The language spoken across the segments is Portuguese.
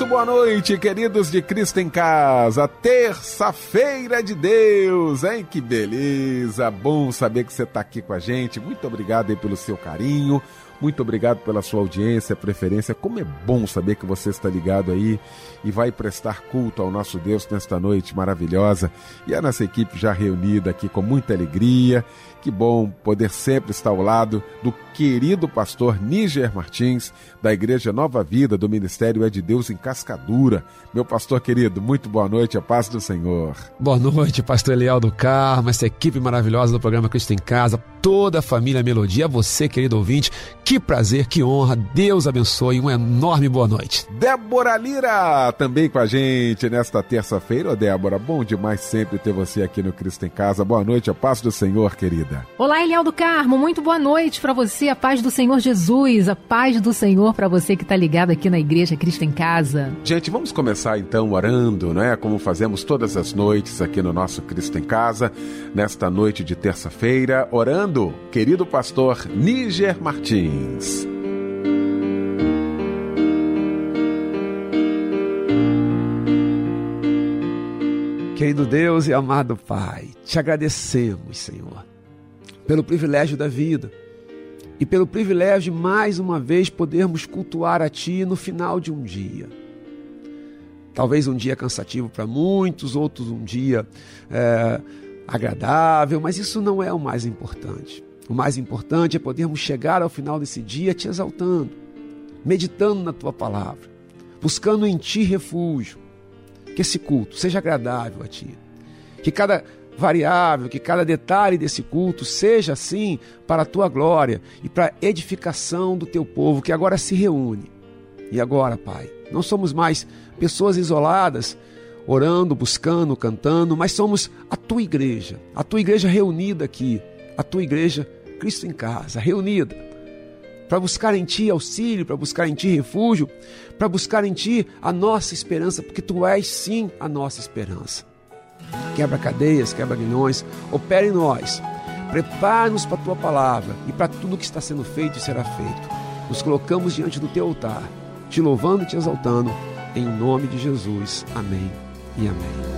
Muito boa noite, queridos de Cristo em Casa. Terça-feira de Deus, hein? Que beleza! Bom saber que você está aqui com a gente. Muito obrigado aí pelo seu carinho. Muito obrigado pela sua audiência, preferência. Como é bom saber que você está ligado aí e vai prestar culto ao nosso Deus nesta noite maravilhosa. E a nossa equipe já reunida aqui com muita alegria. Que bom poder sempre estar ao lado do querido pastor Níger Martins, da Igreja Nova Vida, do Ministério É de Deus em Cascadura. Meu pastor querido, muito boa noite, a paz do Senhor. Boa noite, pastor Eliel do Carmo, essa equipe maravilhosa do programa Cristo em Casa, toda a família Melodia, você, querido ouvinte, que prazer, que honra, Deus abençoe, uma enorme boa noite. Débora Lira, também com a gente nesta terça-feira. Ô Débora, bom demais sempre ter você aqui no Cristo em Casa. Boa noite, a paz do Senhor, Olá, Eliel do Carmo, muito boa noite para você, a paz do Senhor Jesus, a paz do Senhor para você que está ligado aqui na Igreja Cristo em Casa. Gente, vamos começar então orando, né? Como fazemos todas as noites aqui no nosso Cristo em Casa, nesta noite de terça-feira, orando, querido pastor Níger Martins. Querido Deus e amado Pai, te agradecemos, Senhor pelo privilégio da vida e pelo privilégio de mais uma vez podermos cultuar a Ti no final de um dia. Talvez um dia cansativo para muitos, outros um dia é, agradável, mas isso não é o mais importante. O mais importante é podermos chegar ao final desse dia te exaltando, meditando na Tua palavra, buscando em Ti refúgio. Que esse culto seja agradável a Ti. Que cada variável, que cada detalhe desse culto seja assim para a tua glória e para a edificação do teu povo que agora se reúne. E agora, Pai, não somos mais pessoas isoladas, orando, buscando, cantando, mas somos a tua igreja, a tua igreja reunida aqui, a tua igreja Cristo em casa, reunida, para buscar em ti auxílio, para buscar em ti refúgio, para buscar em ti a nossa esperança, porque tu és sim a nossa esperança quebra cadeias, quebra guilhões, opera em nós. Prepara-nos para a tua palavra e para tudo que está sendo feito e será feito. Nos colocamos diante do teu altar, te louvando e te exaltando, em nome de Jesus. Amém e amém.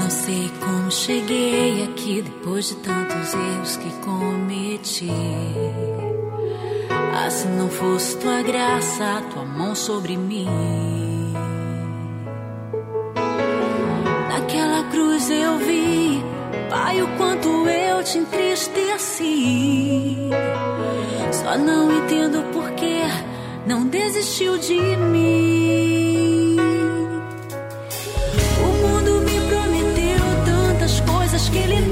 Não sei como cheguei aqui depois de tantos erros que cometi. Ah, se não fosse tua graça, tua mão sobre mim. Cruz eu vi, Pai, o quanto eu te entristeci. Só não entendo por que não desistiu de mim. O mundo me prometeu tantas coisas que ele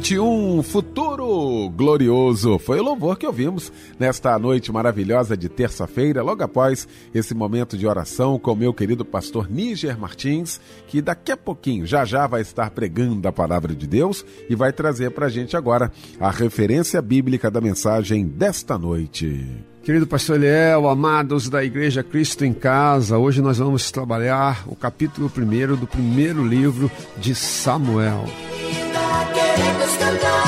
2021, futuro glorioso. Foi o louvor que ouvimos nesta noite maravilhosa de terça-feira, logo após esse momento de oração com meu querido pastor Níger Martins, que daqui a pouquinho, já já, vai estar pregando a palavra de Deus e vai trazer para a gente agora a referência bíblica da mensagem desta noite. Querido pastor Eliel, amados da Igreja Cristo em Casa, hoje nós vamos trabalhar o capítulo 1 do primeiro livro de Samuel. Queremos cantar,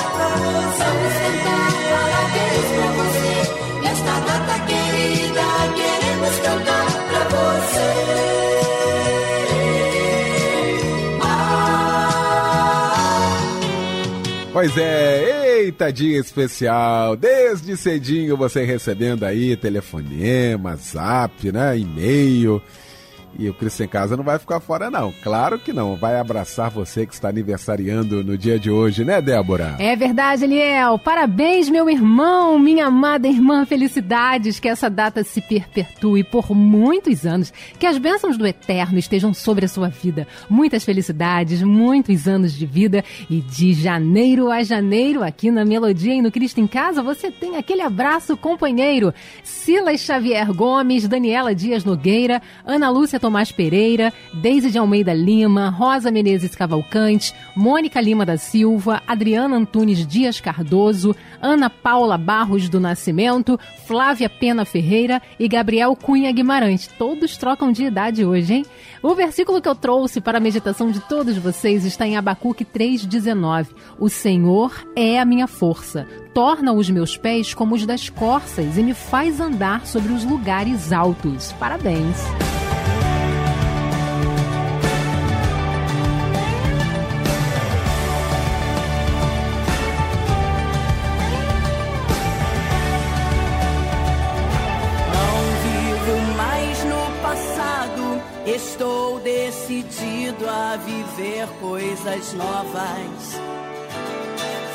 vamos cantar parabéns pra você. Nesta data querida, queremos cantar pra você. Pois é, eita dia especial, desde cedinho você recebendo aí telefonema, zap, né, e-mail. E o Cristo em Casa não vai ficar fora, não. Claro que não. Vai abraçar você que está aniversariando no dia de hoje, né, Débora? É verdade, Eliel. Parabéns, meu irmão, minha amada irmã. Felicidades. Que essa data se perpetue por muitos anos. Que as bênçãos do Eterno estejam sobre a sua vida. Muitas felicidades, muitos anos de vida. E de janeiro a janeiro, aqui na Melodia e no Cristo em Casa, você tem aquele abraço companheiro. Silas Xavier Gomes, Daniela Dias Nogueira, Ana Lúcia Tomás Pereira, Deise de Almeida Lima, Rosa Menezes Cavalcante, Mônica Lima da Silva, Adriana Antunes Dias Cardoso, Ana Paula Barros do Nascimento, Flávia Pena Ferreira e Gabriel Cunha Guimarães. Todos trocam de idade hoje, hein? O versículo que eu trouxe para a meditação de todos vocês está em Abacuque 3,19. O Senhor é a minha força, torna os meus pés como os das corças e me faz andar sobre os lugares altos. Parabéns! Decidido a viver coisas novas.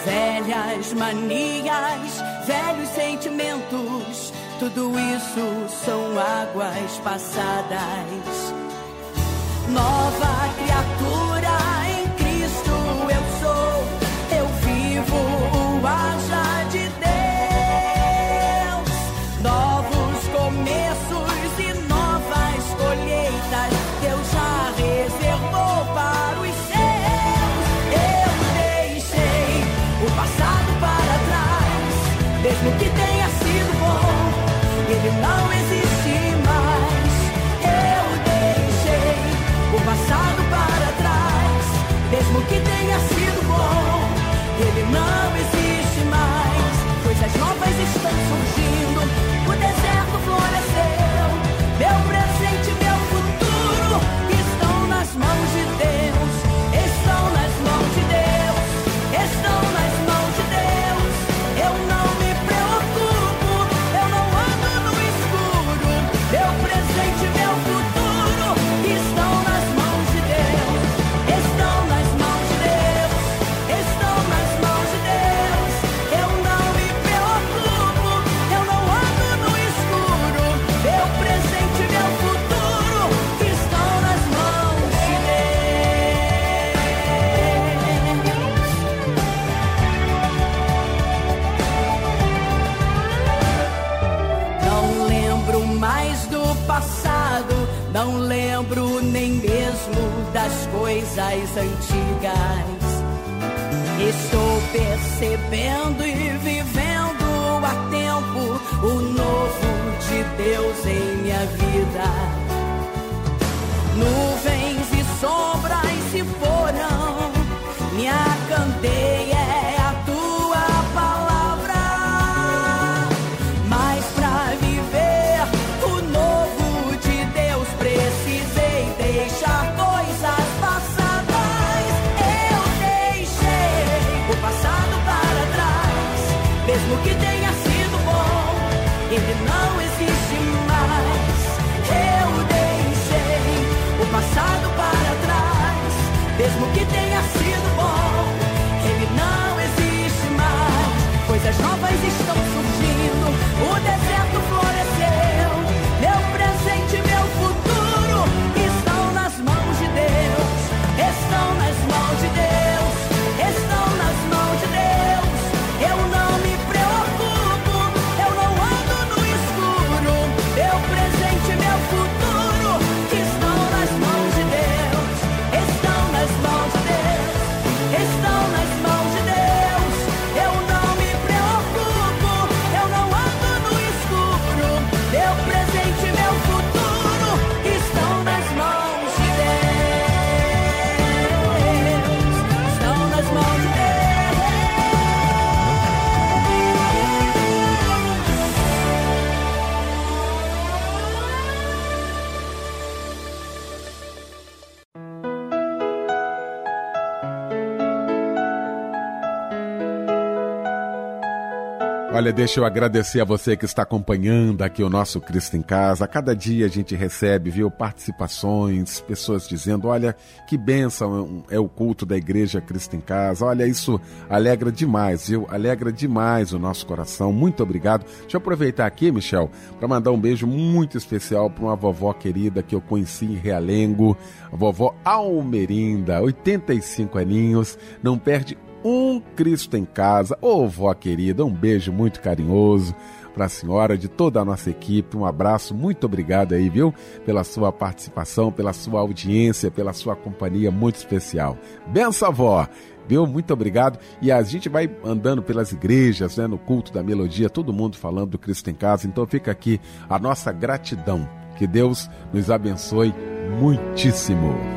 Velhas manias, velhos sentimentos, tudo isso são águas passadas. Nova criatura em Cristo eu sou, eu vivo o haja percebendo e vivendo a tempo o novo de Deus em minha vida. Nuvens mesmo que tenha sido bom, ele não existe mais. Coisas novas estão surgindo, o deserto Olha, deixa eu agradecer a você que está acompanhando aqui o nosso Cristo em Casa. A cada dia a gente recebe, viu, participações, pessoas dizendo: olha, que bênção é o culto da Igreja Cristo em Casa. Olha, isso alegra demais, viu? Alegra demais o nosso coração. Muito obrigado. Deixa eu aproveitar aqui, Michel, para mandar um beijo muito especial para uma vovó querida que eu conheci em Realengo, a vovó Almerinda, 85 aninhos, não perde um Cristo em casa. Ô, oh, vó querida, um beijo muito carinhoso para a senhora, de toda a nossa equipe. Um abraço, muito obrigado aí, viu? Pela sua participação, pela sua audiência, pela sua companhia muito especial. Benção, vó! Viu? Muito obrigado. E a gente vai andando pelas igrejas, né, no culto da melodia, todo mundo falando do Cristo em casa. Então fica aqui a nossa gratidão. Que Deus nos abençoe muitíssimo.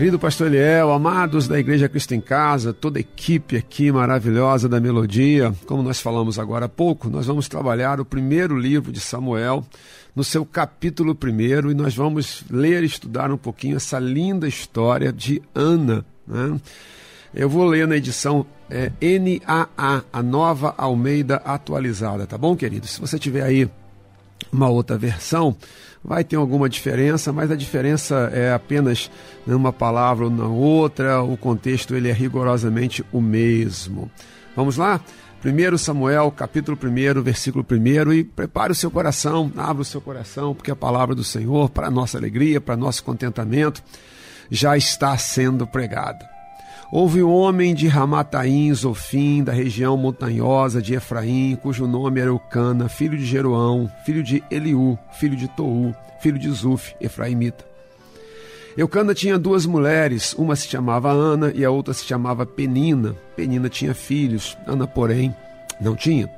Querido pastor Eliel, amados da Igreja Cristo em Casa, toda a equipe aqui maravilhosa da Melodia, como nós falamos agora há pouco, nós vamos trabalhar o primeiro livro de Samuel, no seu capítulo primeiro, e nós vamos ler e estudar um pouquinho essa linda história de Ana. Né? Eu vou ler na edição é, NAA, a nova Almeida atualizada, tá bom, querido? Se você tiver aí uma outra versão, vai ter alguma diferença, mas a diferença é apenas numa palavra ou na outra, o contexto ele é rigorosamente o mesmo. Vamos lá? 1 Samuel, capítulo 1, versículo 1, e prepare o seu coração, abra o seu coração, porque a palavra do Senhor, para nossa alegria, para nosso contentamento, já está sendo pregada. Houve um homem de Ramataim, Zofim, da região montanhosa de Efraim, cujo nome era Eucana, filho de Jeroão, filho de Eliú, filho de Tou, filho de Zuf, Efraimita. Eucana tinha duas mulheres, uma se chamava Ana e a outra se chamava Penina. Penina tinha filhos, Ana, porém, não tinha.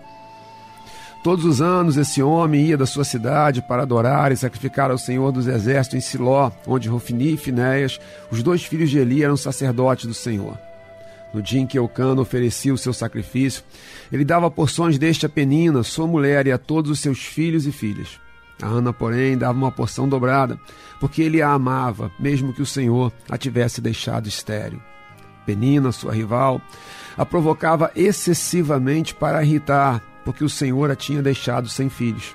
Todos os anos esse homem ia da sua cidade para adorar e sacrificar ao Senhor dos Exércitos em Siló, onde Rofini e Finéias, os dois filhos de Eli, eram sacerdotes do Senhor. No dia em que Eucana oferecia o seu sacrifício, ele dava porções deste a Penina, sua mulher, e a todos os seus filhos e filhas. A Ana, porém, dava uma porção dobrada, porque ele a amava, mesmo que o Senhor a tivesse deixado estéril. Penina, sua rival, a provocava excessivamente para irritar, porque o Senhor a tinha deixado sem filhos.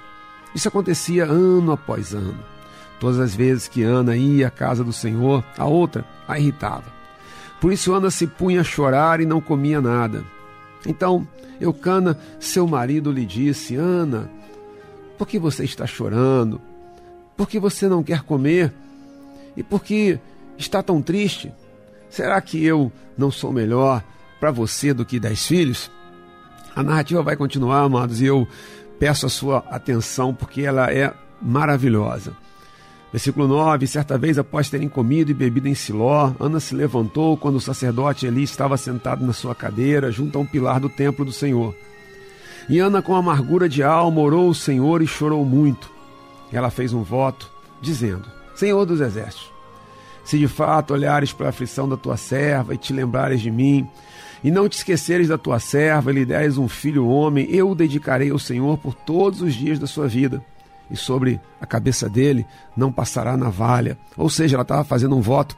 Isso acontecia ano após ano. Todas as vezes que Ana ia à casa do Senhor, a outra a irritava. Por isso Ana se punha a chorar e não comia nada. Então Eucana, seu marido, lhe disse: Ana, por que você está chorando? Por que você não quer comer? E por que está tão triste? Será que eu não sou melhor para você do que dez filhos? A narrativa vai continuar, amados, e eu peço a sua atenção porque ela é maravilhosa. Versículo 9: Certa vez, após terem comido e bebido em Siló, Ana se levantou quando o sacerdote Eli estava sentado na sua cadeira, junto a um pilar do templo do Senhor. E Ana, com amargura de alma, orou o Senhor e chorou muito. Ela fez um voto, dizendo: Senhor dos exércitos, se de fato olhares para a aflição da tua serva e te lembrares de mim, e não te esqueceres da tua serva lhe deres um filho homem, eu o dedicarei ao Senhor por todos os dias da sua vida. E sobre a cabeça dele não passará navalha. Ou seja, ela estava fazendo um voto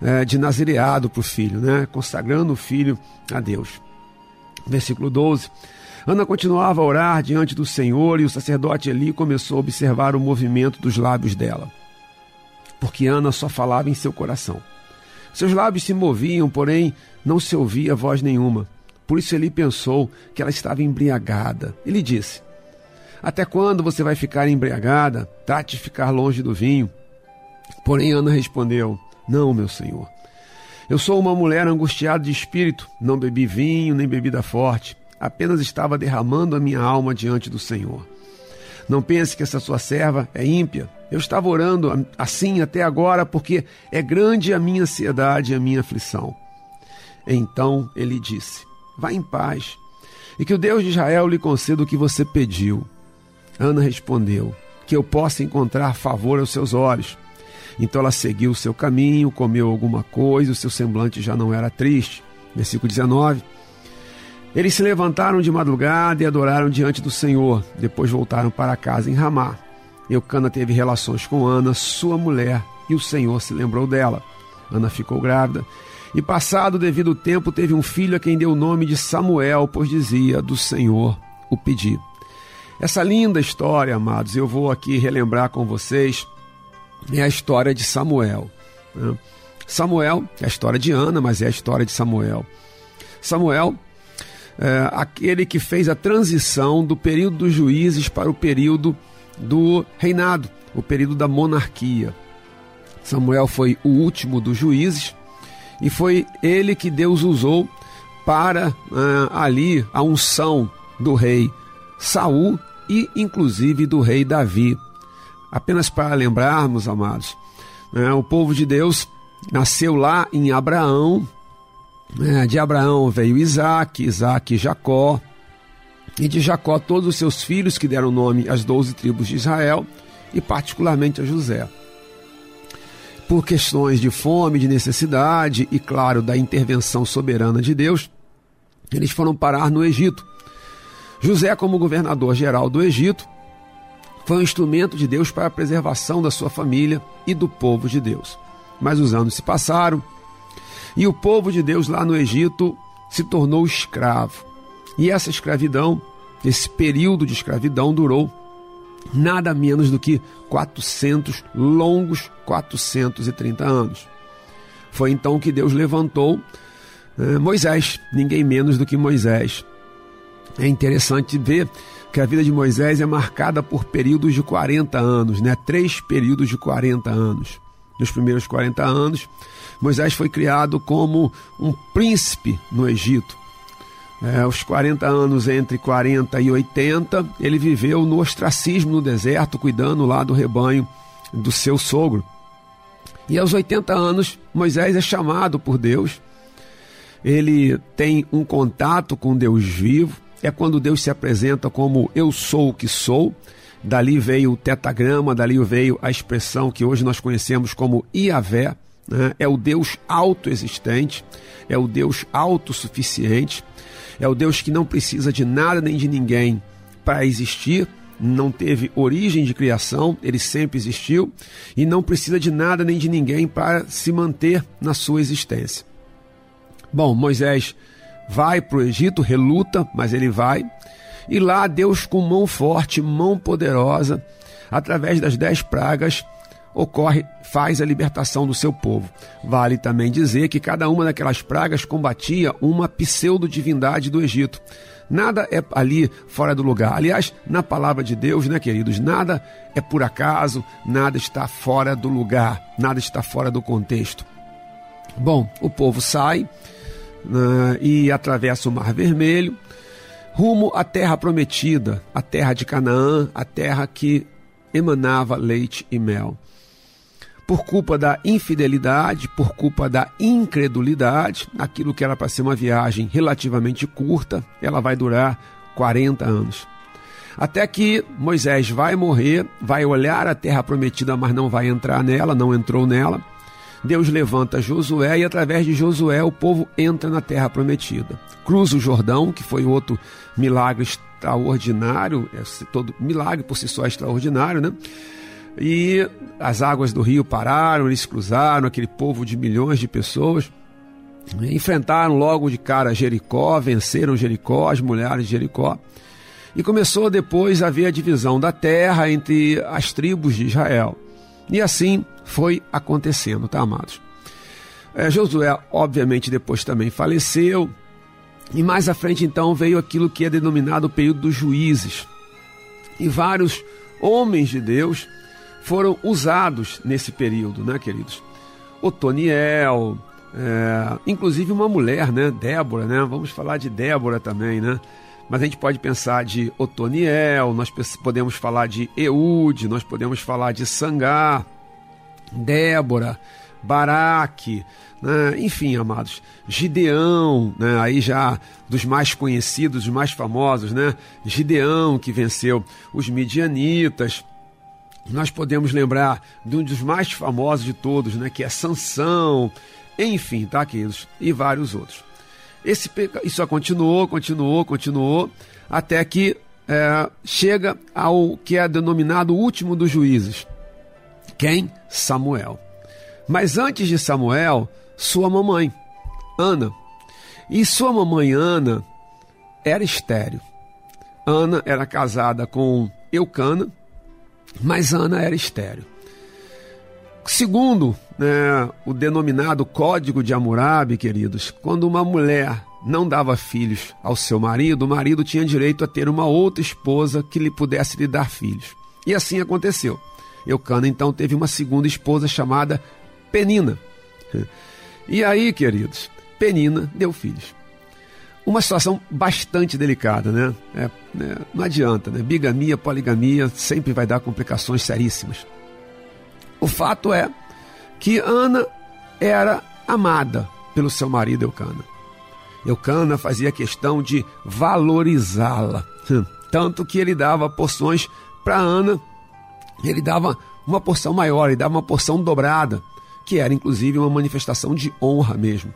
é, de nazireado para o filho, né? consagrando o filho a Deus. Versículo 12. Ana continuava a orar diante do Senhor e o sacerdote Eli começou a observar o movimento dos lábios dela. Porque Ana só falava em seu coração. Seus lábios se moviam, porém não se ouvia voz nenhuma. Por isso Eli pensou que ela estava embriagada. Ele disse: Até quando você vai ficar embriagada? Trate de ficar longe do vinho. Porém Ana respondeu: Não, meu senhor. Eu sou uma mulher angustiada de espírito, não bebi vinho nem bebida forte, apenas estava derramando a minha alma diante do Senhor. Não pense que essa sua serva é ímpia. Eu estava orando assim até agora porque é grande a minha ansiedade e a minha aflição. Então ele disse: Vá em paz, e que o Deus de Israel lhe conceda o que você pediu. Ana respondeu: que eu possa encontrar favor aos seus olhos. Então ela seguiu o seu caminho, comeu alguma coisa, o seu semblante já não era triste. Versículo 19. Eles se levantaram de madrugada e adoraram diante do Senhor. Depois voltaram para casa em Ramá. Eucana teve relações com Ana, sua mulher, e o Senhor se lembrou dela. Ana ficou grávida e, passado o devido tempo, teve um filho a quem deu o nome de Samuel, pois dizia: Do Senhor o pedi. Essa linda história, amados, eu vou aqui relembrar com vocês, é a história de Samuel. Né? Samuel é a história de Ana, mas é a história de Samuel. Samuel é aquele que fez a transição do período dos juízes para o período do reinado, o período da monarquia. Samuel foi o último dos juízes e foi ele que Deus usou para uh, ali a unção do rei Saul e inclusive do rei Davi. Apenas para lembrarmos, amados, né, o povo de Deus nasceu lá em Abraão. Né, de Abraão veio Isaac, Isaac Jacó, e de Jacó todos os seus filhos que deram nome às doze tribos de Israel e particularmente a José por questões de fome, de necessidade e, claro, da intervenção soberana de Deus, eles foram parar no Egito. José, como governador geral do Egito, foi um instrumento de Deus para a preservação da sua família e do povo de Deus. Mas os anos se passaram e o povo de Deus lá no Egito se tornou escravo. E essa escravidão, esse período de escravidão, durou nada menos do que 400 longos 430 anos. Foi então que Deus levantou eh, Moisés, ninguém menos do que Moisés. É interessante ver que a vida de Moisés é marcada por períodos de 40 anos, né? Três períodos de 40 anos. Nos primeiros 40 anos, Moisés foi criado como um príncipe no Egito. É, os 40 anos entre 40 e 80, ele viveu no ostracismo no deserto, cuidando lá do rebanho do seu sogro. E aos 80 anos, Moisés é chamado por Deus. Ele tem um contato com Deus vivo. É quando Deus se apresenta como eu sou o que sou. Dali veio o tetagrama, dali veio a expressão que hoje nós conhecemos como Iavé. Né? É o Deus autoexistente, é o Deus autossuficiente. É o Deus que não precisa de nada nem de ninguém para existir, não teve origem de criação, ele sempre existiu e não precisa de nada nem de ninguém para se manter na sua existência. Bom, Moisés vai para o Egito, reluta, mas ele vai. E lá Deus, com mão forte, mão poderosa, através das dez pragas, ocorre, faz a libertação do seu povo. Vale também dizer que cada uma daquelas pragas combatia uma pseudo-divindade do Egito. Nada é ali fora do lugar. Aliás, na palavra de Deus, né, queridos, nada é por acaso, nada está fora do lugar, nada está fora do contexto. Bom, o povo sai uh, e atravessa o Mar Vermelho, rumo à terra prometida, a terra de Canaã, a terra que emanava leite e mel por culpa da infidelidade, por culpa da incredulidade, aquilo que era para ser uma viagem relativamente curta, ela vai durar 40 anos. Até que Moisés vai morrer, vai olhar a terra prometida, mas não vai entrar nela, não entrou nela. Deus levanta Josué e através de Josué o povo entra na terra prometida. Cruza o Jordão, que foi outro milagre extraordinário, é todo milagre por si só é extraordinário, né? E as águas do rio pararam, eles cruzaram, aquele povo de milhões de pessoas. Enfrentaram logo de cara Jericó, venceram Jericó, as mulheres de Jericó. E começou depois a haver a divisão da terra entre as tribos de Israel. E assim foi acontecendo, tá, amados? É, Josué, obviamente, depois também faleceu. E mais à frente, então, veio aquilo que é denominado o período dos juízes. E vários homens de Deus foram usados nesse período, né, queridos? Otoniel, é, inclusive uma mulher, né, Débora, né? Vamos falar de Débora também, né? Mas a gente pode pensar de Otoniel, nós podemos falar de Eude, nós podemos falar de Sangar, Débora, Baraque, né? enfim, amados, Gideão, né? aí já dos mais conhecidos, dos mais famosos, né? Gideão que venceu os midianitas, nós podemos lembrar de um dos mais famosos de todos, né, que é Sansão, enfim, tá, queridos? E vários outros. Esse. Isso continuou, continuou, continuou, até que é, chega ao que é denominado o último dos juízes. Quem? Samuel. Mas antes de Samuel, sua mamãe, Ana. E sua mamãe Ana era estéreo. Ana era casada com Eucana, mas Ana era estéreo. Segundo né, o denominado Código de Hammurabi, queridos, quando uma mulher não dava filhos ao seu marido, o marido tinha direito a ter uma outra esposa que lhe pudesse lhe dar filhos. E assim aconteceu. Eucana então teve uma segunda esposa chamada Penina. E aí, queridos, Penina deu filhos. Uma situação bastante delicada, né? É, né? Não adianta, né? Bigamia, poligamia sempre vai dar complicações seríssimas. O fato é que Ana era amada pelo seu marido Eucana. Eucana fazia questão de valorizá-la, tanto que ele dava porções para Ana, ele dava uma porção maior, ele dava uma porção dobrada, que era inclusive uma manifestação de honra mesmo.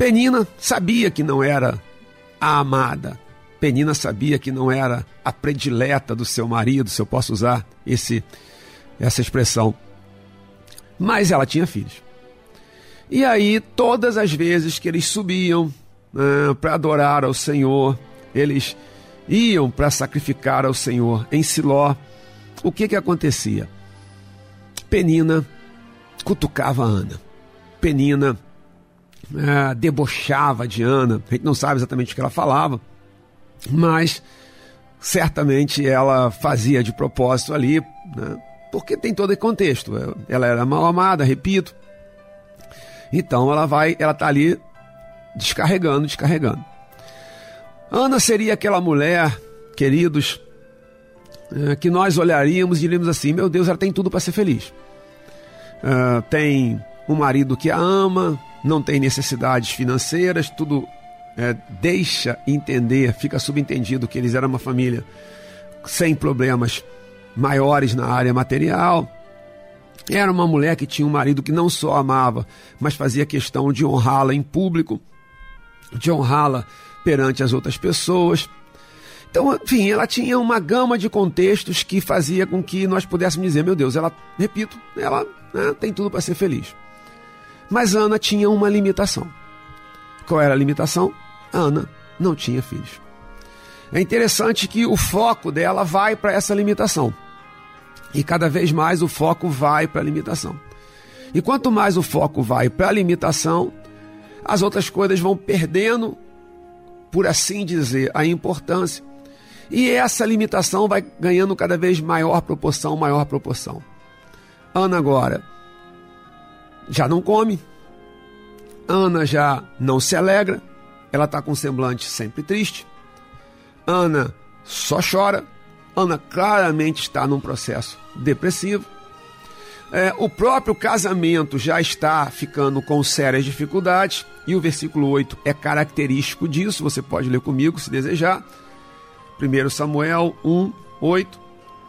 Penina sabia que não era a amada. Penina sabia que não era a predileta do seu marido, se eu posso usar esse, essa expressão. Mas ela tinha filhos. E aí, todas as vezes que eles subiam né, para adorar ao Senhor, eles iam para sacrificar ao Senhor em Siló, o que que acontecia? Penina cutucava Ana. Penina é, debochava de Ana. A gente não sabe exatamente o que ela falava, mas certamente ela fazia de propósito ali, né? porque tem todo esse contexto. Ela era mal amada, repito. Então ela vai, ela está ali descarregando, descarregando. Ana seria aquela mulher, queridos, é, que nós olharíamos e diríamos assim: meu Deus, ela tem tudo para ser feliz. Uh, tem um marido que a ama, não tem necessidades financeiras, tudo é, deixa entender, fica subentendido que eles eram uma família sem problemas maiores na área material. Era uma mulher que tinha um marido que não só amava, mas fazia questão de honrá-la em público, de honrá-la perante as outras pessoas. Então, enfim, ela tinha uma gama de contextos que fazia com que nós pudéssemos dizer: meu Deus, ela, repito, ela né, tem tudo para ser feliz. Mas Ana tinha uma limitação. Qual era a limitação? Ana não tinha filhos. É interessante que o foco dela vai para essa limitação. E cada vez mais o foco vai para a limitação. E quanto mais o foco vai para a limitação, as outras coisas vão perdendo, por assim dizer, a importância. E essa limitação vai ganhando cada vez maior proporção, maior proporção. Ana agora já não come. Ana já não se alegra. Ela está com um semblante sempre triste. Ana só chora. Ana claramente está num processo depressivo. É, o próprio casamento já está ficando com sérias dificuldades, e o versículo 8 é característico disso, você pode ler comigo se desejar. 1 Samuel 1, 8.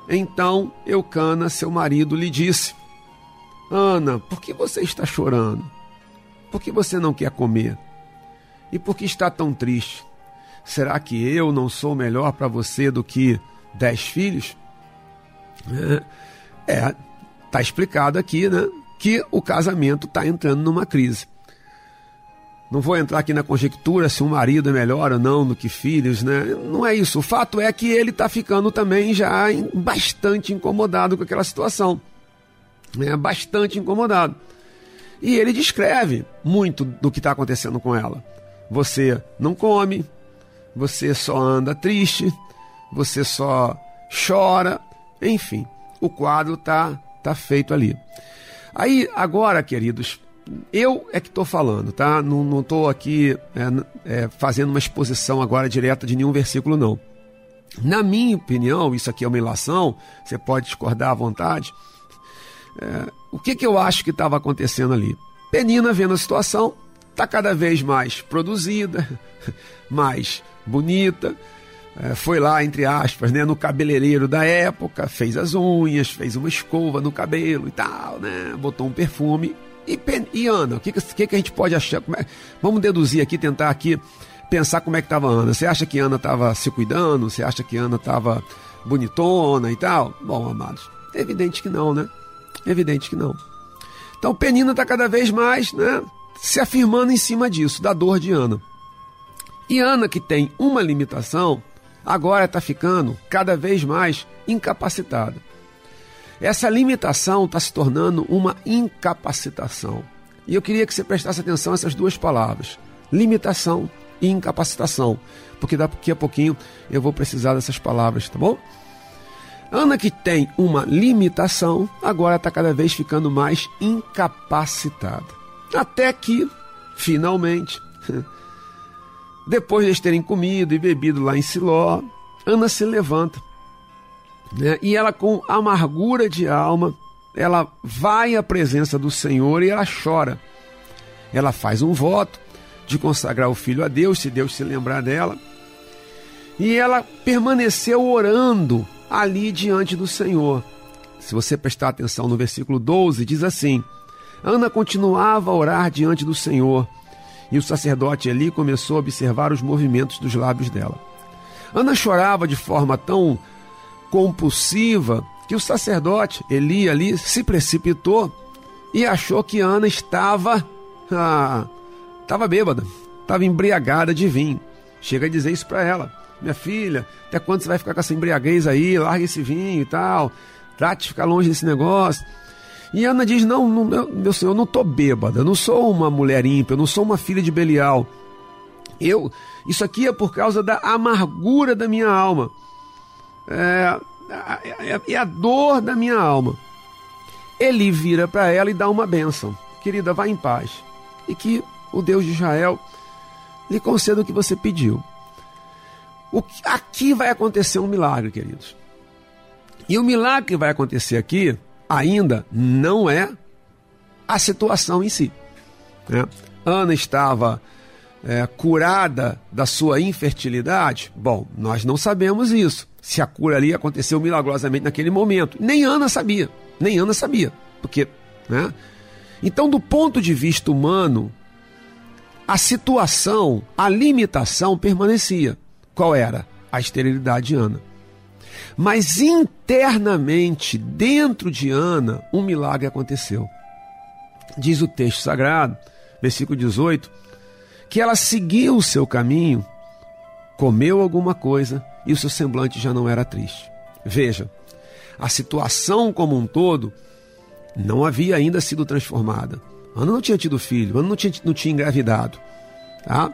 Então Eucana, seu marido, lhe disse: Ana, por que você está chorando? Por que você não quer comer? E por que está tão triste? Será que eu não sou melhor para você do que dez filhos? É, é, tá explicado aqui, né? Que o casamento está entrando numa crise. Não vou entrar aqui na conjectura se um marido é melhor ou não do que filhos, né? Não é isso. O fato é que ele está ficando também já bastante incomodado com aquela situação é bastante incomodado. E ele descreve muito do que está acontecendo com ela. Você não come, você só anda triste, você só chora, enfim, o quadro tá tá feito ali. Aí agora, queridos, eu é que estou falando, tá? Não estou aqui é, é, fazendo uma exposição agora direta de nenhum versículo, não. Na minha opinião, isso aqui é uma ilação, você pode discordar à vontade. É, o que, que eu acho que estava acontecendo ali? Penina vendo a situação, está cada vez mais produzida, mais bonita, é, foi lá, entre aspas, né, no cabeleireiro da época, fez as unhas, fez uma escova no cabelo e tal, né? Botou um perfume. E, e Ana, o que, que, que a gente pode achar? É, vamos deduzir aqui, tentar aqui pensar como é que estava Ana. Você acha que Ana estava se cuidando? Você acha que Ana estava bonitona e tal? Bom, amados, é evidente que não, né? Evidente que não. Então Penina está cada vez mais, né, se afirmando em cima disso, da dor de Ana. E Ana, que tem uma limitação, agora está ficando cada vez mais incapacitada. Essa limitação está se tornando uma incapacitação. E eu queria que você prestasse atenção a essas duas palavras: limitação e incapacitação, porque daqui a pouquinho eu vou precisar dessas palavras, tá bom? Ana, que tem uma limitação, agora está cada vez ficando mais incapacitada. Até que, finalmente, depois de eles terem comido e bebido lá em Siló, Ana se levanta. Né? E ela, com amargura de alma, ela vai à presença do Senhor e ela chora. Ela faz um voto de consagrar o filho a Deus, se Deus se lembrar dela. E ela permaneceu orando ali diante do Senhor. Se você prestar atenção no versículo 12, diz assim: Ana continuava a orar diante do Senhor e o sacerdote Eli começou a observar os movimentos dos lábios dela. Ana chorava de forma tão compulsiva que o sacerdote Eli ali se precipitou e achou que Ana estava ah, estava bêbada, estava embriagada de vinho. Chega a dizer isso para ela: minha filha, até quando você vai ficar com essa embriaguez aí? Larga esse vinho e tal, trate de ficar longe desse negócio. E Ana diz: Não, não meu senhor, eu não estou bêbada, eu não sou uma mulher ímpia, eu não sou uma filha de Belial. Eu, isso aqui é por causa da amargura da minha alma. É, é, é a dor da minha alma. Ele vira para ela e dá uma bênção. Querida, vá em paz. E que o Deus de Israel lhe conceda o que você pediu. O aqui vai acontecer um milagre, queridos. E o milagre que vai acontecer aqui ainda não é a situação em si. Né? Ana estava é, curada da sua infertilidade? Bom, nós não sabemos isso. Se a cura ali aconteceu milagrosamente naquele momento. Nem Ana sabia. Nem Ana sabia. Porque, né? Então, do ponto de vista humano, a situação, a limitação permanecia. Qual era? A esterilidade de Ana. Mas internamente, dentro de Ana, um milagre aconteceu. Diz o texto sagrado, versículo 18, que ela seguiu o seu caminho, comeu alguma coisa e o seu semblante já não era triste. Veja, a situação como um todo não havia ainda sido transformada. Ana não tinha tido filho, Ana não tinha, não tinha engravidado. Tá?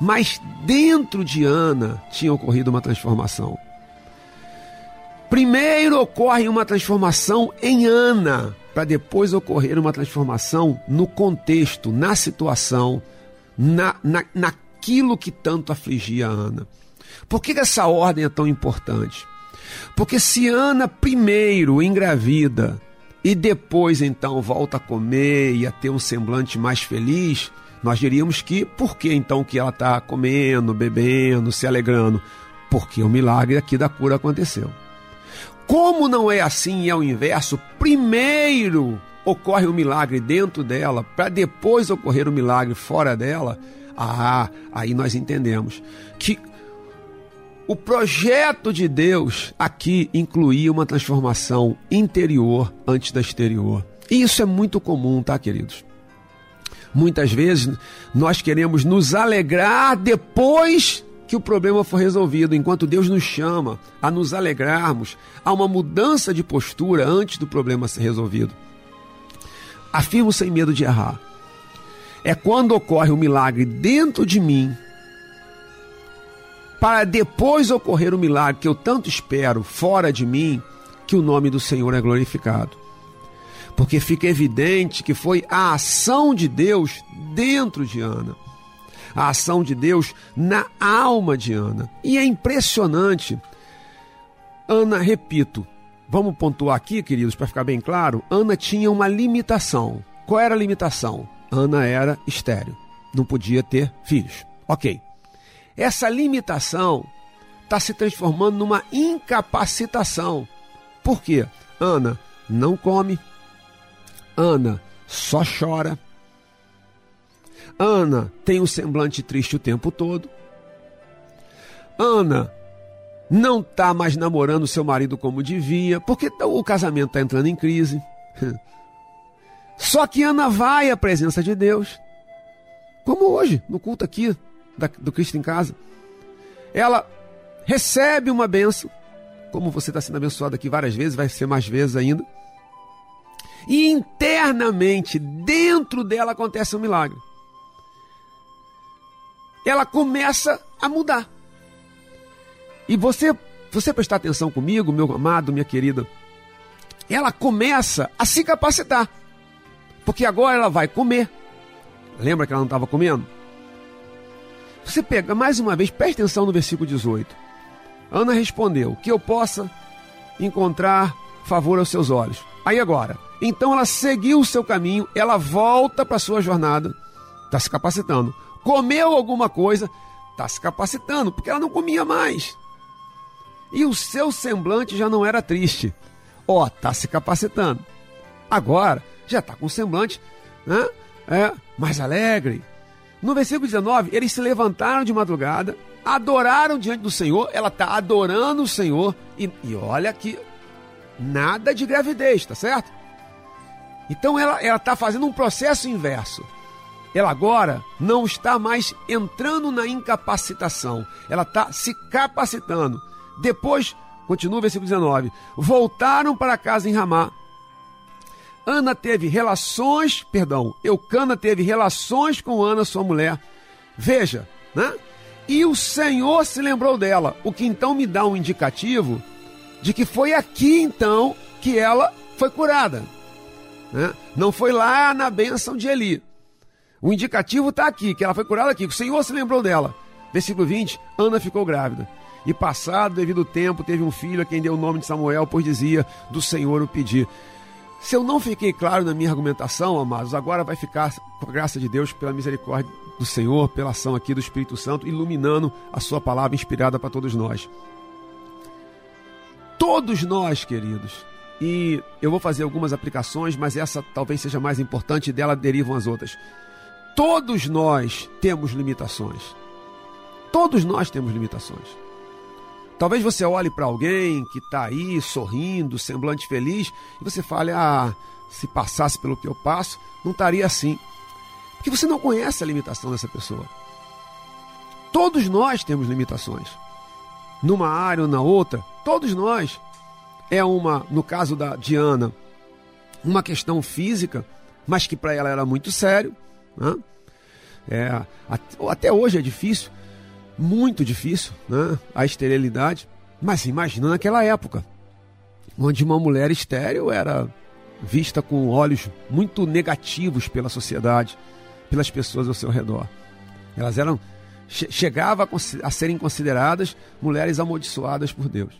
Mas dentro de Ana tinha ocorrido uma transformação. Primeiro ocorre uma transformação em Ana, para depois ocorrer uma transformação no contexto, na situação, na, na, naquilo que tanto afligia a Ana. Por que essa ordem é tão importante? Porque se Ana primeiro engravida e depois então volta a comer e a ter um semblante mais feliz, nós diríamos que por que então que ela está comendo, bebendo, se alegrando? Porque o milagre aqui da cura aconteceu. Como não é assim e é o inverso, primeiro ocorre o um milagre dentro dela, para depois ocorrer o um milagre fora dela, ah, aí nós entendemos que o projeto de Deus aqui incluía uma transformação interior antes da exterior. E isso é muito comum, tá, queridos? Muitas vezes nós queremos nos alegrar depois que o problema for resolvido, enquanto Deus nos chama a nos alegrarmos, a uma mudança de postura antes do problema ser resolvido. Afirmo sem medo de errar. É quando ocorre um milagre dentro de mim, para depois ocorrer o milagre que eu tanto espero fora de mim, que o nome do Senhor é glorificado. Porque fica evidente que foi a ação de Deus dentro de Ana a ação de Deus na alma de Ana. E é impressionante. Ana, repito, vamos pontuar aqui, queridos, para ficar bem claro: Ana tinha uma limitação. Qual era a limitação? Ana era estéreo, não podia ter filhos. Ok. Essa limitação está se transformando numa incapacitação. Por quê? Ana não come, Ana só chora, Ana tem um semblante triste o tempo todo, Ana não está mais namorando seu marido como devia, porque o casamento está entrando em crise. Só que Ana vai à presença de Deus, como hoje, no culto aqui do Cristo em Casa. Ela recebe uma benção, como você está sendo abençoado aqui várias vezes, vai ser mais vezes ainda. E internamente, dentro dela, acontece um milagre. Ela começa a mudar. E você, você prestar atenção comigo, meu amado, minha querida, ela começa a se capacitar. Porque agora ela vai comer. Lembra que ela não estava comendo? Você pega mais uma vez, preste atenção no versículo 18. Ana respondeu: Que eu possa encontrar favor aos seus olhos. Aí agora, então ela seguiu o seu caminho, ela volta para sua jornada, está se capacitando. Comeu alguma coisa, está se capacitando, porque ela não comia mais. E o seu semblante já não era triste. Ó, oh, está se capacitando. Agora, já está com semblante né? é, mais alegre. No versículo 19, eles se levantaram de madrugada, adoraram diante do Senhor, ela está adorando o Senhor, e, e olha que nada de gravidez, tá certo? Então ela está fazendo um processo inverso. Ela agora não está mais entrando na incapacitação, ela está se capacitando. Depois, continua o versículo 19: voltaram para casa em Ramá. Ana teve relações, perdão, Eucana teve relações com Ana, sua mulher. Veja, né? E o Senhor se lembrou dela, o que então me dá um indicativo de que foi aqui então que ela foi curada. Né? Não foi lá na bênção de Eli. O indicativo está aqui, que ela foi curada aqui. O Senhor se lembrou dela. Versículo 20: Ana ficou grávida. E passado devido tempo, teve um filho a quem deu o nome de Samuel, pois dizia: Do Senhor o pedi. Se eu não fiquei claro na minha argumentação, amados, agora vai ficar, com a graça de Deus, pela misericórdia do Senhor, pela ação aqui do Espírito Santo, iluminando a Sua palavra inspirada para todos nós. Todos nós, queridos, e eu vou fazer algumas aplicações, mas essa talvez seja mais importante e dela derivam as outras. Todos nós temos limitações. Todos nós temos limitações. Talvez você olhe para alguém que está aí sorrindo, semblante feliz, e você fale: Ah, se passasse pelo que eu passo, não estaria assim. Porque você não conhece a limitação dessa pessoa. Todos nós temos limitações. Numa área ou na outra, todos nós. É uma, no caso da Diana, uma questão física, mas que para ela era muito sério. Né? É, até hoje é difícil muito difícil, né? A esterilidade. Mas imagina naquela época, onde uma mulher estéril era vista com olhos muito negativos pela sociedade, pelas pessoas ao seu redor. Elas eram chegava a, a serem consideradas mulheres amaldiçoadas por Deus.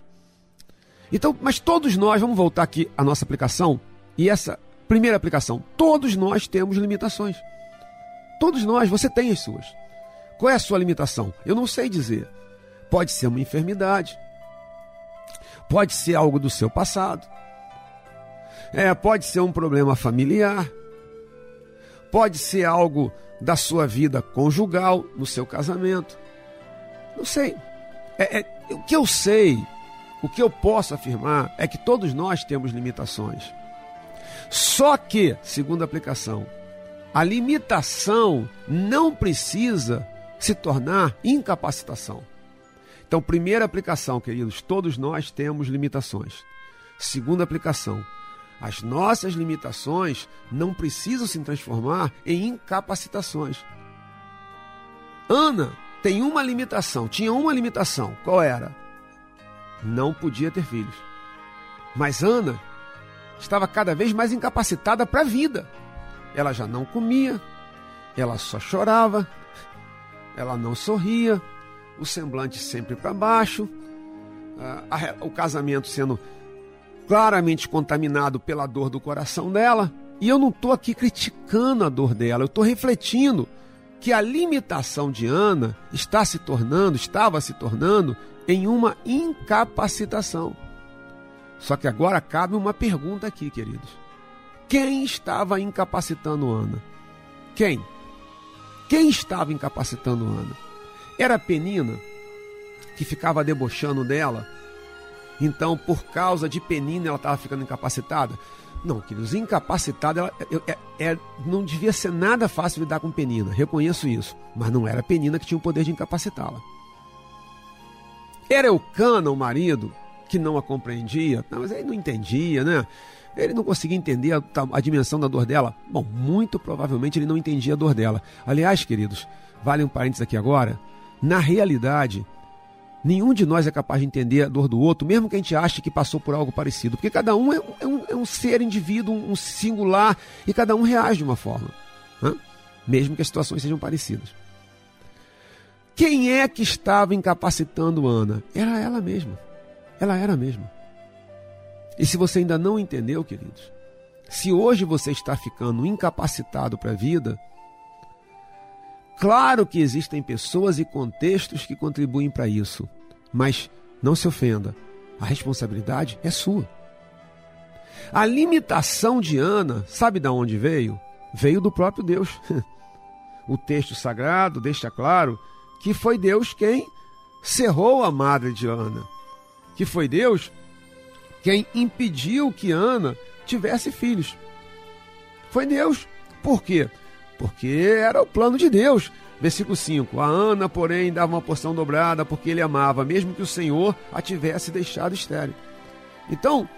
Então, mas todos nós, vamos voltar aqui à nossa aplicação, e essa primeira aplicação, todos nós temos limitações. Todos nós, você tem as suas. Qual é a sua limitação? Eu não sei dizer. Pode ser uma enfermidade. Pode ser algo do seu passado. É, pode ser um problema familiar. Pode ser algo da sua vida conjugal, no seu casamento. Não sei. É, é, o que eu sei, o que eu posso afirmar é que todos nós temos limitações. Só que, segundo a aplicação, a limitação não precisa se tornar incapacitação. Então, primeira aplicação, queridos, todos nós temos limitações. Segunda aplicação, as nossas limitações não precisam se transformar em incapacitações. Ana tem uma limitação, tinha uma limitação. Qual era? Não podia ter filhos. Mas Ana estava cada vez mais incapacitada para a vida. Ela já não comia, ela só chorava, ela não sorria, o semblante sempre para baixo, o casamento sendo claramente contaminado pela dor do coração dela. E eu não estou aqui criticando a dor dela, eu estou refletindo que a limitação de Ana está se tornando, estava se tornando em uma incapacitação. Só que agora cabe uma pergunta aqui, queridos. Quem estava incapacitando Ana? Quem? Quem estava incapacitando Ana? Era a Penina, que ficava debochando dela? Então, por causa de Penina, ela estava ficando incapacitada? Não, queridos, incapacitada, ela, é, é, não devia ser nada fácil lidar com Penina, reconheço isso. Mas não era Penina que tinha o poder de incapacitá-la. Era Eucana, o marido, que não a compreendia, não, mas ele não entendia, né? Ele não conseguia entender a, a, dimensão da dor dela. Bom, muito provavelmente ele não entendia a dor dela. Aliás, queridos, vale um parênteses aqui agora. Na realidade, nenhum de nós é capaz de entender a dor do outro, mesmo que a gente ache que passou por algo parecido. Porque cada um é, é, um, é um, ser indivíduo, um singular, e cada um reage de uma forma. Né? Mesmo que as situações sejam parecidas. Quem é que estava incapacitando Ana? Era ela mesma. Ela era mesma. E se você ainda não entendeu, queridos, se hoje você está ficando incapacitado para a vida, claro que existem pessoas e contextos que contribuem para isso, mas não se ofenda, a responsabilidade é sua. A limitação de Ana, sabe de onde veio? Veio do próprio Deus. O texto sagrado deixa claro que foi Deus quem cerrou a madre de Ana, que foi Deus quem impediu que Ana tivesse filhos. Foi Deus. Por quê? Porque era o plano de Deus. Versículo 5: A Ana, porém, dava uma porção dobrada porque ele amava, mesmo que o Senhor a tivesse deixado estéril. Então,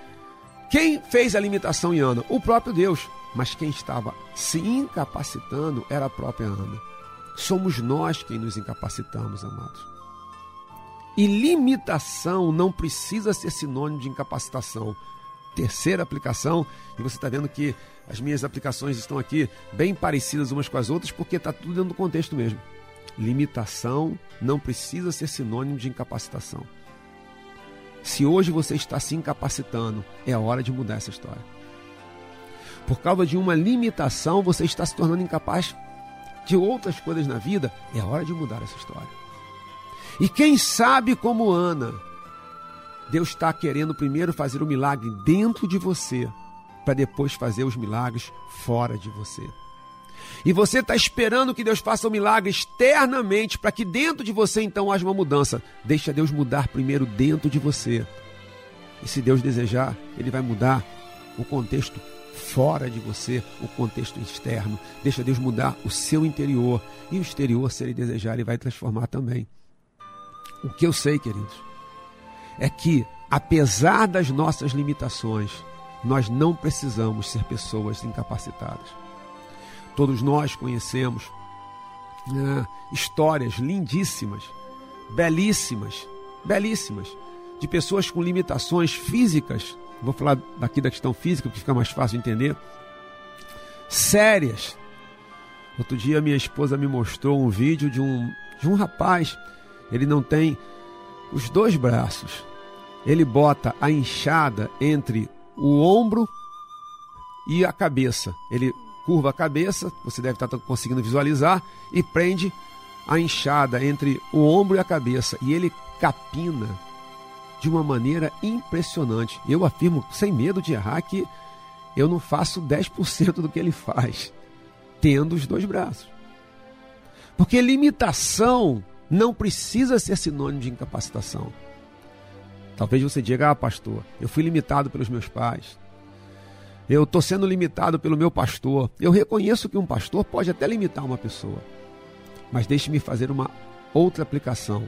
quem fez a limitação em Ana? O próprio Deus. Mas quem estava se incapacitando era a própria Ana. Somos nós quem nos incapacitamos, amados. E limitação não precisa ser sinônimo de incapacitação. Terceira aplicação, e você está vendo que as minhas aplicações estão aqui bem parecidas umas com as outras, porque está tudo dentro do contexto mesmo. Limitação não precisa ser sinônimo de incapacitação. Se hoje você está se incapacitando, é hora de mudar essa história. Por causa de uma limitação, você está se tornando incapaz de outras coisas na vida, é hora de mudar essa história. E quem sabe como Ana, Deus está querendo primeiro fazer o milagre dentro de você, para depois fazer os milagres fora de você. E você está esperando que Deus faça um milagre externamente, para que dentro de você então haja uma mudança. Deixa Deus mudar primeiro dentro de você. E se Deus desejar, Ele vai mudar o contexto fora de você, o contexto externo. Deixa Deus mudar o seu interior. E o exterior, se Ele desejar, Ele vai transformar também. O que eu sei, queridos, é que, apesar das nossas limitações, nós não precisamos ser pessoas incapacitadas. Todos nós conhecemos né, histórias lindíssimas, belíssimas, belíssimas, de pessoas com limitações físicas. Vou falar daqui da questão física, porque fica mais fácil de entender. Sérias. Outro dia minha esposa me mostrou um vídeo de um, de um rapaz ele não tem os dois braços. Ele bota a enxada entre o ombro e a cabeça. Ele curva a cabeça, você deve estar conseguindo visualizar, e prende a enxada entre o ombro e a cabeça. E ele capina de uma maneira impressionante. Eu afirmo, sem medo de errar, que eu não faço 10% do que ele faz, tendo os dois braços. Porque limitação não precisa ser sinônimo de incapacitação. Talvez você diga, ah, pastor, eu fui limitado pelos meus pais. Eu estou sendo limitado pelo meu pastor. Eu reconheço que um pastor pode até limitar uma pessoa. Mas deixe-me fazer uma outra aplicação.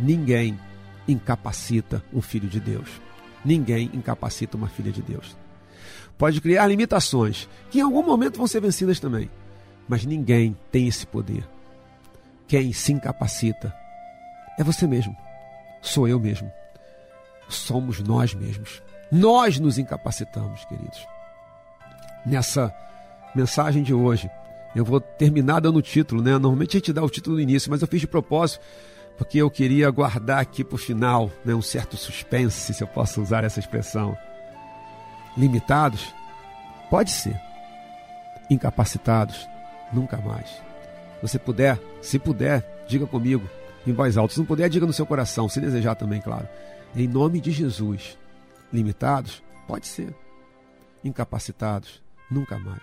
Ninguém incapacita um filho de Deus. Ninguém incapacita uma filha de Deus. Pode criar limitações, que em algum momento vão ser vencidas também. Mas ninguém tem esse poder. Quem se incapacita é você mesmo, sou eu mesmo, somos nós mesmos. Nós nos incapacitamos, queridos. Nessa mensagem de hoje, eu vou terminar dando o título, né? Normalmente a gente dá o título no início, mas eu fiz de propósito porque eu queria guardar aqui para o final né, um certo suspense, se eu posso usar essa expressão. Limitados? Pode ser. Incapacitados? Nunca mais. você puder, se puder, diga comigo em voz alta. Se não puder, diga no seu coração, se desejar também, claro. Em nome de Jesus. Limitados? Pode ser. Incapacitados? Nunca mais.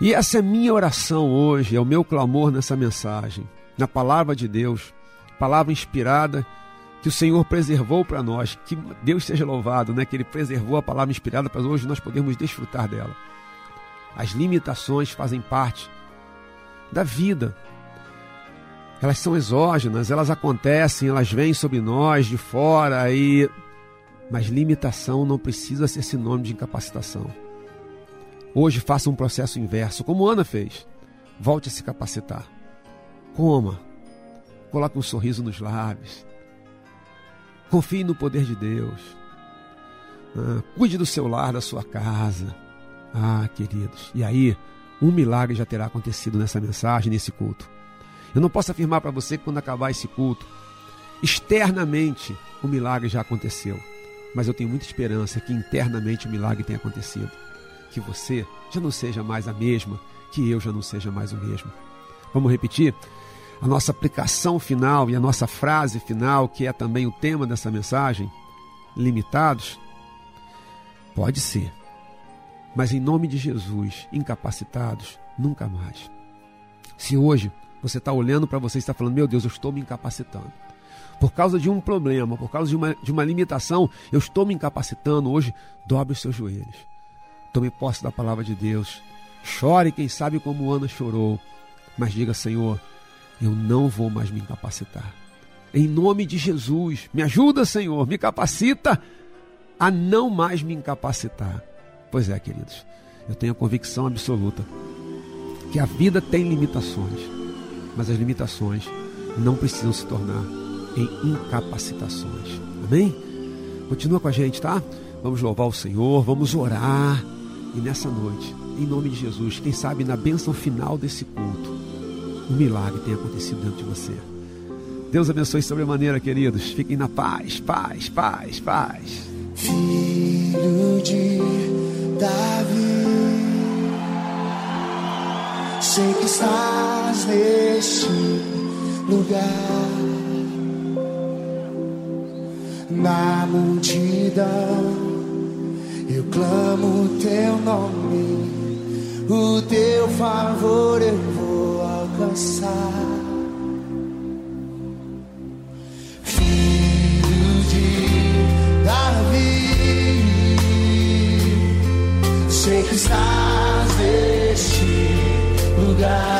E essa é minha oração hoje, é o meu clamor nessa mensagem, na palavra de Deus, palavra inspirada que o Senhor preservou para nós, que Deus seja louvado, né? Que Ele preservou a palavra inspirada para hoje nós podermos desfrutar dela. As limitações fazem parte da vida. Elas são exógenas, elas acontecem, elas vêm sobre nós de fora e mas limitação não precisa ser sinônimo de incapacitação. Hoje faça um processo inverso, como Ana fez. Volte a se capacitar. Coma. Coloque um sorriso nos lábios. Confie no poder de Deus. Ah, cuide do seu lar, da sua casa. Ah, queridos. E aí, um milagre já terá acontecido nessa mensagem, nesse culto. Eu não posso afirmar para você que quando acabar esse culto, externamente o milagre já aconteceu. Mas eu tenho muita esperança que internamente o milagre tenha acontecido. Que você já não seja mais a mesma, que eu já não seja mais o mesmo. Vamos repetir? A nossa aplicação final e a nossa frase final, que é também o tema dessa mensagem, limitados? Pode ser. Mas em nome de Jesus, incapacitados, nunca mais. Se hoje você está olhando para você e está falando, meu Deus, eu estou me incapacitando. Por causa de um problema, por causa de uma, de uma limitação, eu estou me incapacitando. Hoje, dobre os seus joelhos. Tome posse da palavra de Deus. Chore, quem sabe como Ana chorou. Mas diga, Senhor, eu não vou mais me incapacitar. Em nome de Jesus, me ajuda, Senhor, me capacita a não mais me incapacitar. Pois é, queridos, eu tenho a convicção absoluta que a vida tem limitações, mas as limitações não precisam se tornar em incapacitações. Amém? Continua com a gente, tá? Vamos louvar o Senhor, vamos orar. E nessa noite, em nome de Jesus, quem sabe na bênção final desse culto, um milagre tenha acontecido dentro de você. Deus abençoe sobremaneira, queridos. Fiquem na paz, paz, paz, paz. Filho de Davi, sei que estás neste lugar, na multidão, eu clamo teu nome, o teu favor eu vou alcançar. Filho de Davi, sei que estás neste lugar, na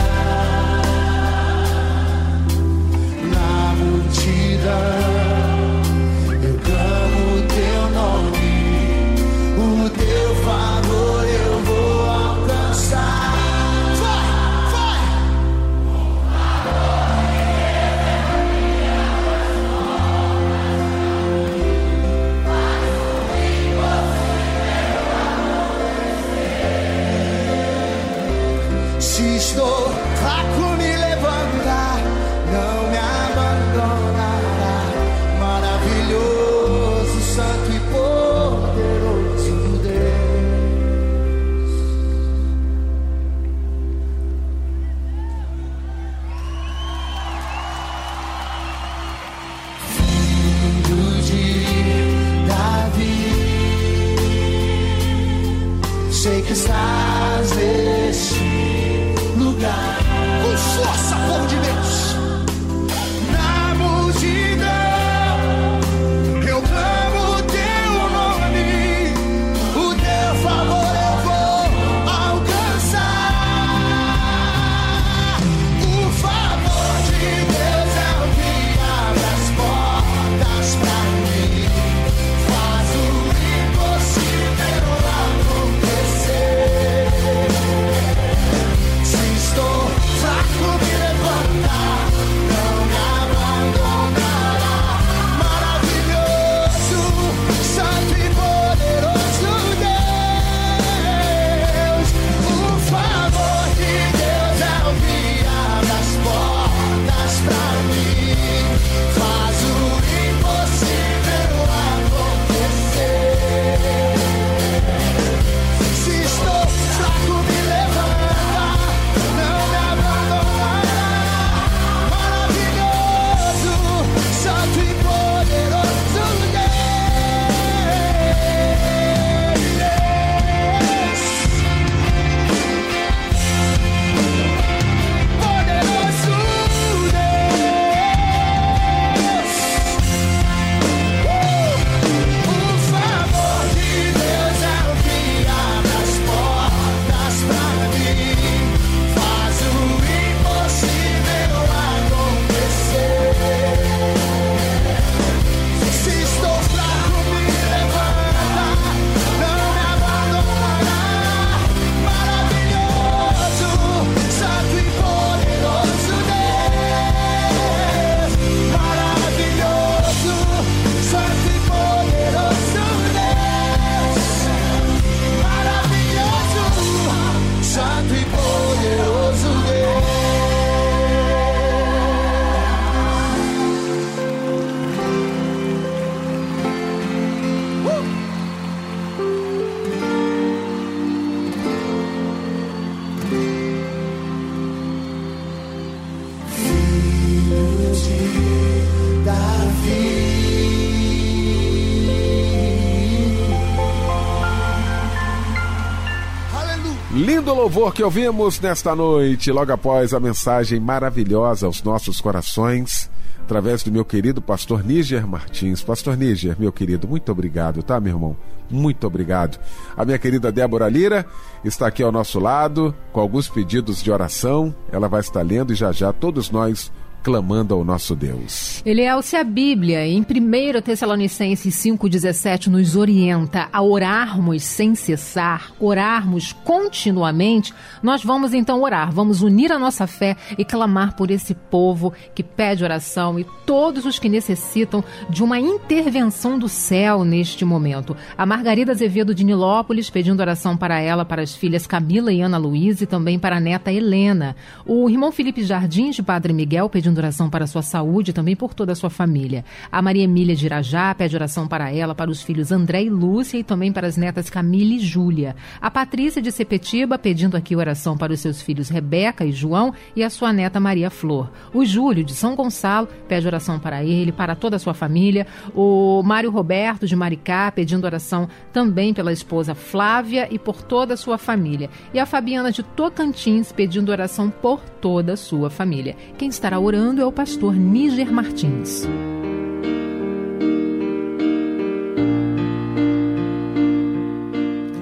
que ouvimos nesta noite, logo após a mensagem maravilhosa aos nossos corações, através do meu querido pastor Níger Martins. Pastor Níger, meu querido, muito obrigado, tá, meu irmão? Muito obrigado. A minha querida Débora Lira está aqui ao nosso lado, com alguns pedidos de oração. Ela vai estar lendo e já já todos nós clamando ao nosso Deus. Eliel, se a Bíblia, em 1 Tessalonicenses 5,17, nos orienta a orarmos sem cessar, orarmos continuamente, nós vamos então orar, vamos unir a nossa fé e clamar por esse povo que pede oração e todos os que necessitam de uma intervenção do céu neste momento. A Margarida Azevedo de Nilópolis pedindo oração para ela, para as filhas Camila e Ana Luísa e também para a neta Helena. O irmão Felipe Jardins de Padre Miguel pedindo oração para sua saúde e também por toda a sua família. A Maria Emília de Irajá pede oração para ela, para os filhos André e Lúcia e também para as netas Camila e Júlia. A Patrícia de Sepetiba pedindo aqui oração para os seus filhos Rebeca e João e a sua neta Maria Flor. O Júlio de São Gonçalo pede oração para ele, para toda a sua família. O Mário Roberto de Maricá pedindo oração também pela esposa Flávia e por toda a sua família. E a Fabiana de Tocantins pedindo oração por toda a sua família. Quem estará orando é o pastor Níger Martins.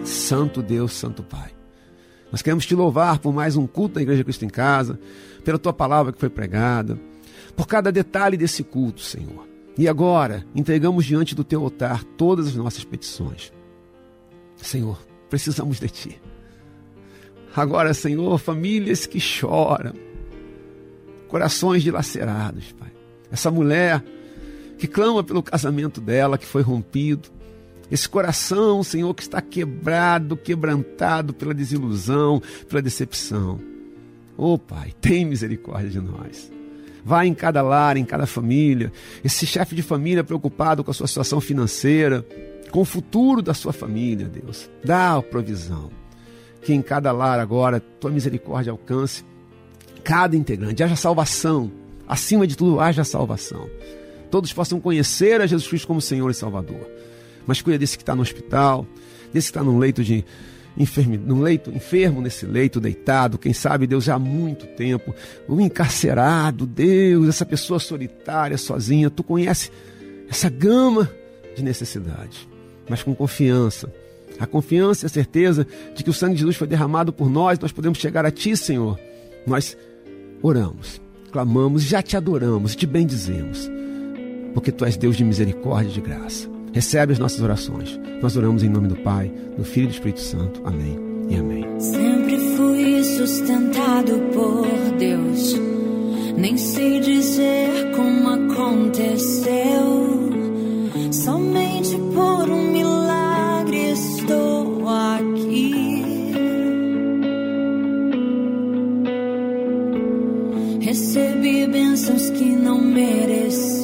Santo Deus, Santo Pai. Nós queremos te louvar por mais um culto da Igreja Cristo em Casa, pela tua palavra que foi pregada, por cada detalhe desse culto, Senhor. E agora, entregamos diante do teu altar todas as nossas petições. Senhor, precisamos de ti. Agora, Senhor, famílias que choram, corações dilacerados, Pai. Essa mulher que clama pelo casamento dela que foi rompido, esse coração, Senhor, que está quebrado, quebrantado pela desilusão, pela decepção. Oh, Pai, tem misericórdia de nós. Vai em cada lar, em cada família. Esse chefe de família preocupado com a sua situação financeira, com o futuro da sua família, Deus. Dá a provisão. Que em cada lar agora tua misericórdia alcance cada integrante. Haja salvação. Acima de tudo, haja salvação. Todos possam conhecer a Jesus Cristo como Senhor e Salvador. Mas cuida desse que está no hospital, desse que está no leito de enferme, no leito, enfermo nesse leito, deitado, quem sabe, Deus, há muito tempo, o encarcerado, Deus, essa pessoa solitária, sozinha, tu conhece essa gama de necessidades, mas com confiança. A confiança e a certeza de que o sangue de Jesus foi derramado por nós, nós podemos chegar a Ti, Senhor. Nós oramos, clamamos, já te adoramos, te bendizemos, porque tu és Deus de misericórdia e de graça. Recebe as nossas orações. Nós oramos em nome do Pai, do Filho e do Espírito Santo. Amém e amém. Sempre fui sustentado por Deus. Nem sei dizer como aconteceu. Somente por um milagre bênçãos que não mereci.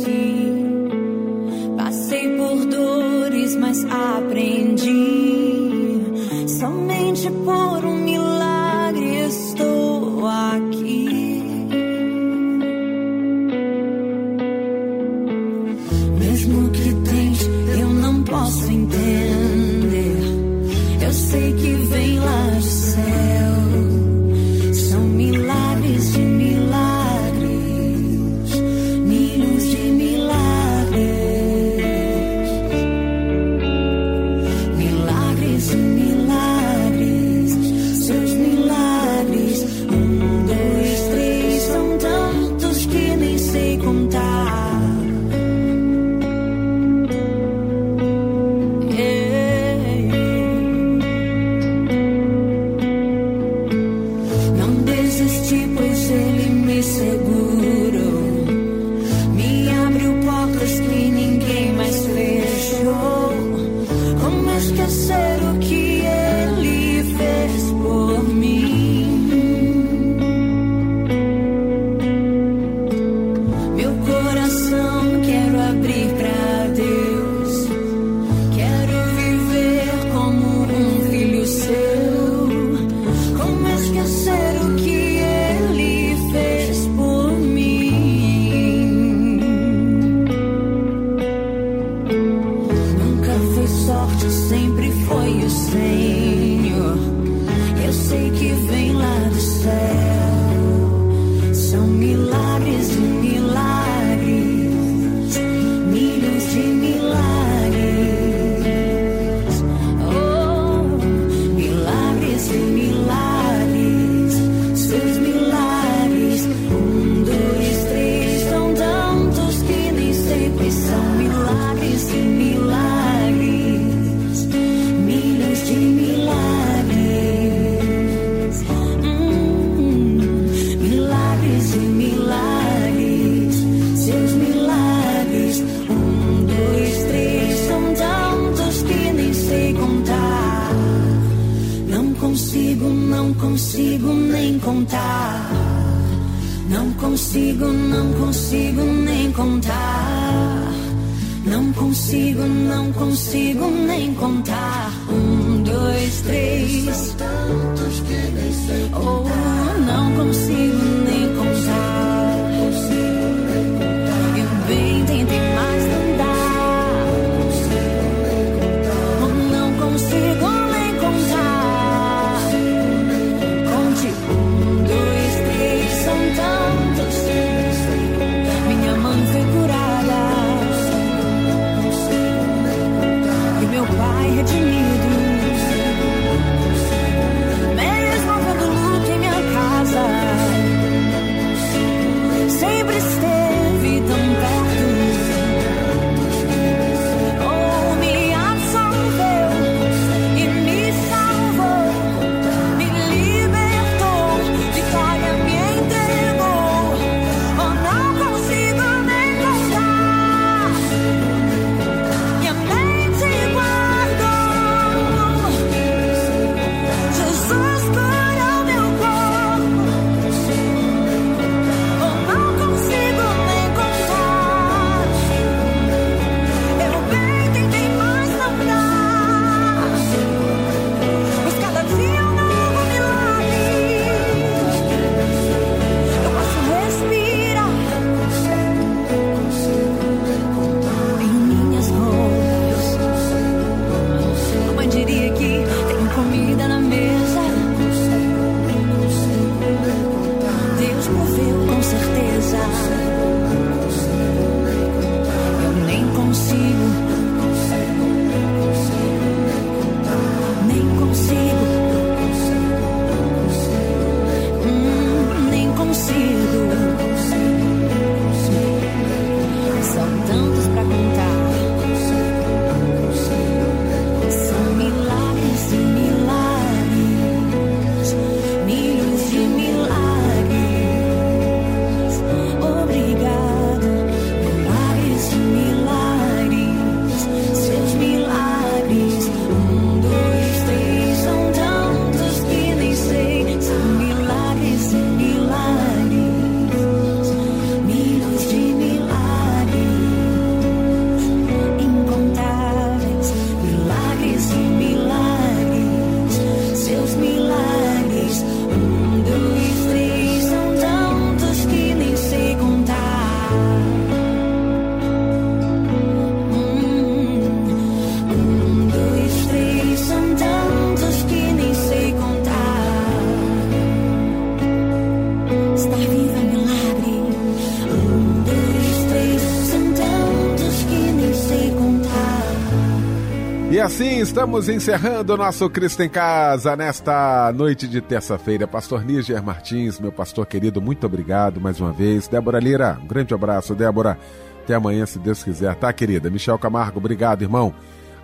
Assim estamos encerrando o nosso Cristo em Casa nesta noite de terça-feira. Pastor Níger Martins, meu pastor querido, muito obrigado mais uma vez. Débora Lira, um grande abraço. Débora, até amanhã, se Deus quiser, tá, querida? Michel Camargo, obrigado, irmão.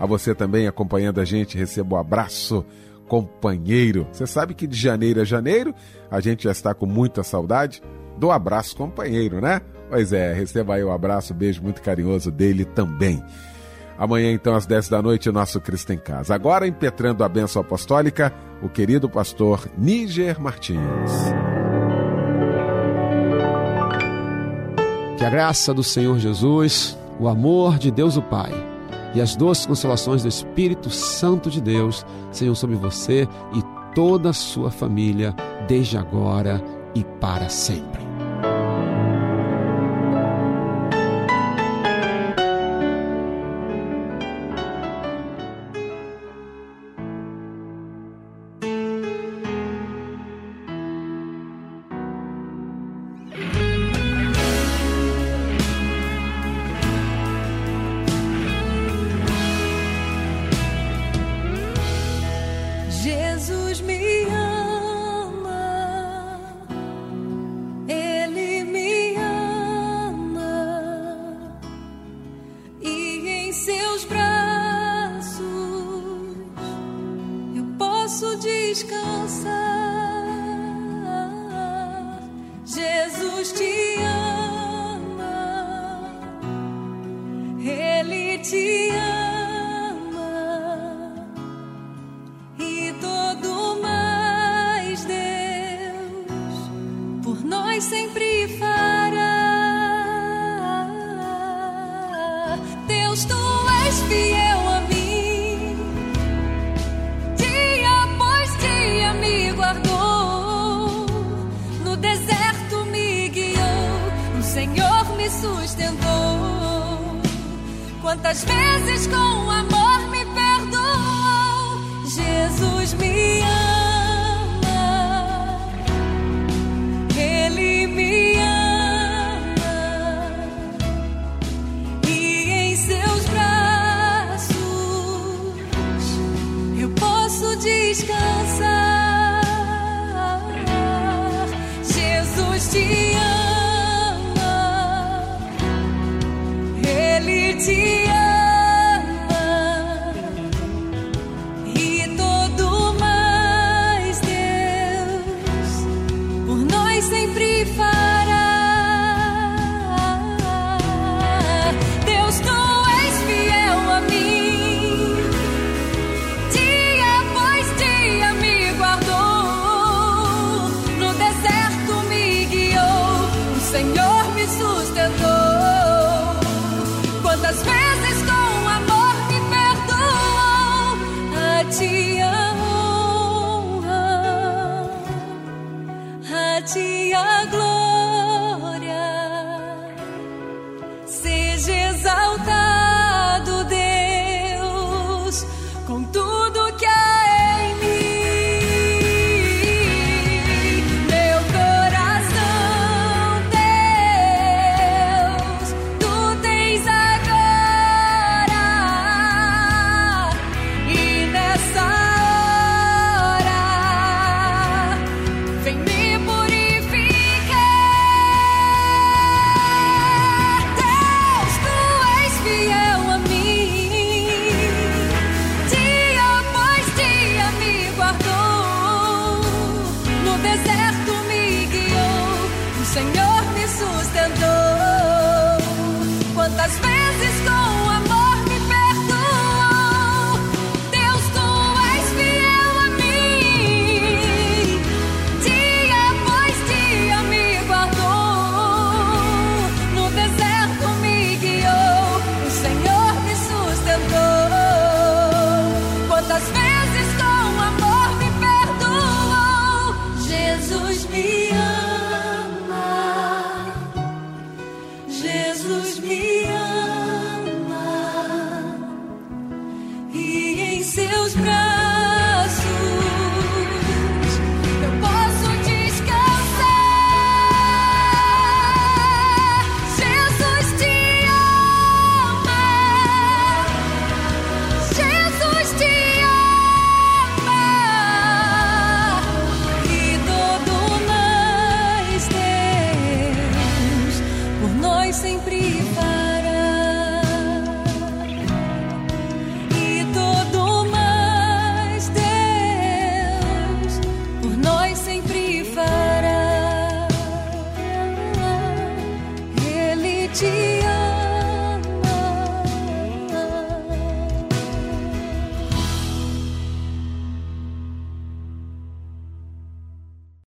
A você também acompanhando a gente, recebo um abraço, companheiro. Você sabe que de janeiro a janeiro a gente já está com muita saudade do abraço companheiro, né? Pois é, receba aí o abraço, beijo muito carinhoso dele também. Amanhã, então, às 10 da noite, nosso Cristo em Casa. Agora, impetrando a bênção apostólica, o querido pastor Níger Martins. Que a graça do Senhor Jesus, o amor de Deus o Pai e as doces consolações do Espírito Santo de Deus sejam sobre você e toda a sua família, desde agora e para sempre.